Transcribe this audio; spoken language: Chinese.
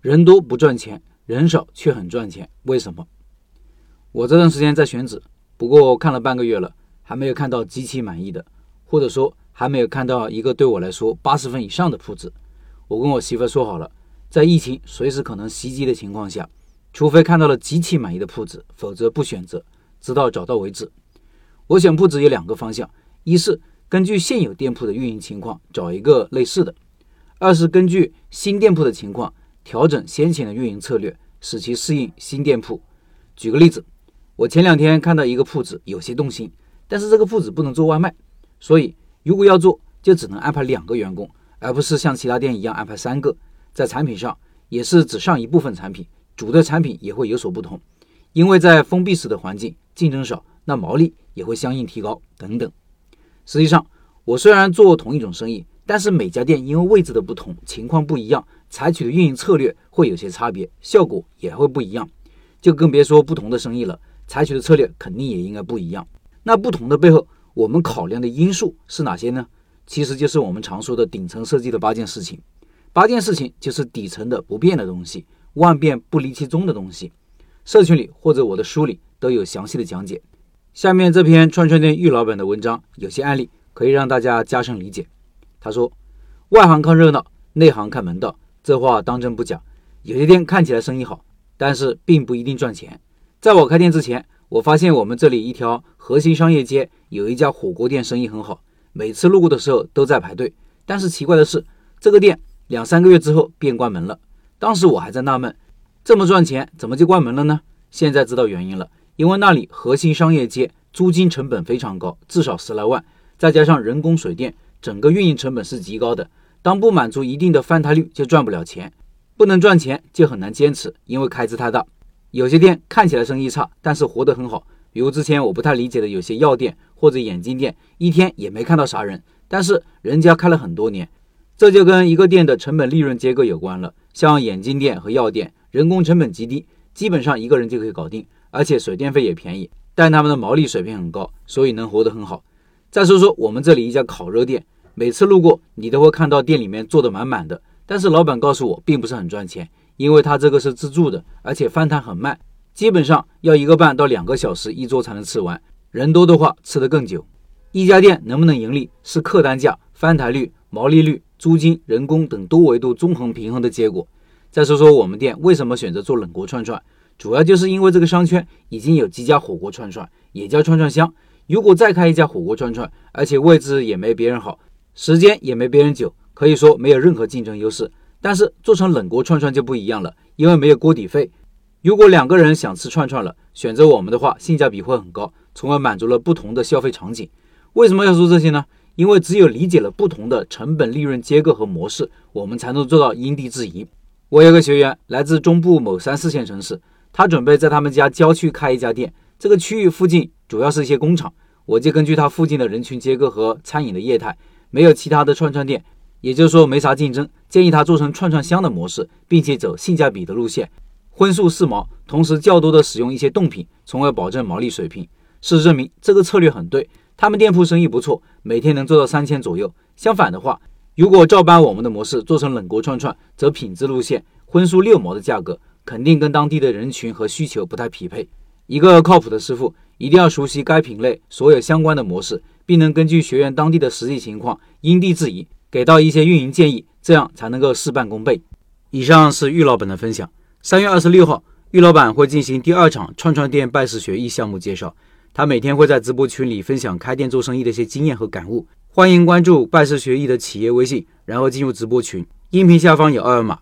人多不赚钱，人少却很赚钱，为什么？我这段时间在选址，不过看了半个月了，还没有看到极其满意的，或者说还没有看到一个对我来说八十分以上的铺子。我跟我媳妇说好了，在疫情随时可能袭击的情况下，除非看到了极其满意的铺子，否则不选择，直到找到为止。我选铺子有两个方向：一是根据现有店铺的运营情况找一个类似的；二是根据新店铺的情况调整先前的运营策略，使其适应新店铺。举个例子。我前两天看到一个铺子，有些动心，但是这个铺子不能做外卖，所以如果要做，就只能安排两个员工，而不是像其他店一样安排三个。在产品上也是只上一部分产品，主的产品也会有所不同，因为在封闭式的环境，竞争少，那毛利也会相应提高等等。实际上，我虽然做同一种生意，但是每家店因为位置的不同，情况不一样，采取的运营策略会有些差别，效果也会不一样，就更别说不同的生意了。采取的策略肯定也应该不一样。那不同的背后，我们考量的因素是哪些呢？其实就是我们常说的顶层设计的八件事情。八件事情就是底层的不变的东西，万变不离其宗的东西。社群里或者我的书里都有详细的讲解。下面这篇串串店玉老板的文章，有些案例可以让大家加深理解。他说：“外行看热闹，内行看门道。”这话当真不假。有些店看起来生意好，但是并不一定赚钱。在我开店之前，我发现我们这里一条核心商业街有一家火锅店，生意很好，每次路过的时候都在排队。但是奇怪的是，这个店两三个月之后便关门了。当时我还在纳闷，这么赚钱怎么就关门了呢？现在知道原因了，因为那里核心商业街租金成本非常高，至少十来万，再加上人工水电，整个运营成本是极高的。当不满足一定的翻台率，就赚不了钱，不能赚钱就很难坚持，因为开支太大。有些店看起来生意差，但是活得很好。比如之前我不太理解的有些药店或者眼镜店，一天也没看到啥人，但是人家开了很多年。这就跟一个店的成本利润结构有关了。像眼镜店和药店，人工成本极低，基本上一个人就可以搞定，而且水电费也便宜，但他们的毛利水平很高，所以能活得很好。再说说我们这里一家烤肉店，每次路过你都会看到店里面坐得满满的，但是老板告诉我并不是很赚钱。因为他这个是自助的，而且翻摊很慢，基本上要一个半到两个小时一桌才能吃完。人多的话，吃得更久。一家店能不能盈利，是客单价、翻台率、毛利率、租金、人工等多维度综合平衡的结果。再说说我们店为什么选择做冷锅串串，主要就是因为这个商圈已经有几家火锅串串，也叫串串香。如果再开一家火锅串串，而且位置也没别人好，时间也没别人久，可以说没有任何竞争优势。但是做成冷锅串串就不一样了，因为没有锅底费。如果两个人想吃串串了，选择我们的话，性价比会很高，从而满足了不同的消费场景。为什么要说这些呢？因为只有理解了不同的成本利润结构和模式，我们才能做到因地制宜。我有个学员来自中部某三四线城市，他准备在他们家郊区开一家店，这个区域附近主要是一些工厂，我就根据他附近的人群结构和餐饮的业态，没有其他的串串店。也就是说没啥竞争，建议他做成串串香的模式，并且走性价比的路线，荤素四毛，同时较多的使用一些冻品，从而保证毛利水平。事实证明这个策略很对，他们店铺生意不错，每天能做到三千左右。相反的话，如果照搬我们的模式做成冷锅串串，则品质路线，荤素六毛的价格，肯定跟当地的人群和需求不太匹配。一个靠谱的师傅一定要熟悉该品类所有相关的模式，并能根据学员当地的实际情况因地制宜。给到一些运营建议，这样才能够事半功倍。以上是玉老板的分享。三月二十六号，玉老板会进行第二场串串店拜师学艺项目介绍。他每天会在直播群里分享开店做生意的一些经验和感悟。欢迎关注拜师学艺的企业微信，然后进入直播群。音频下方有二维码。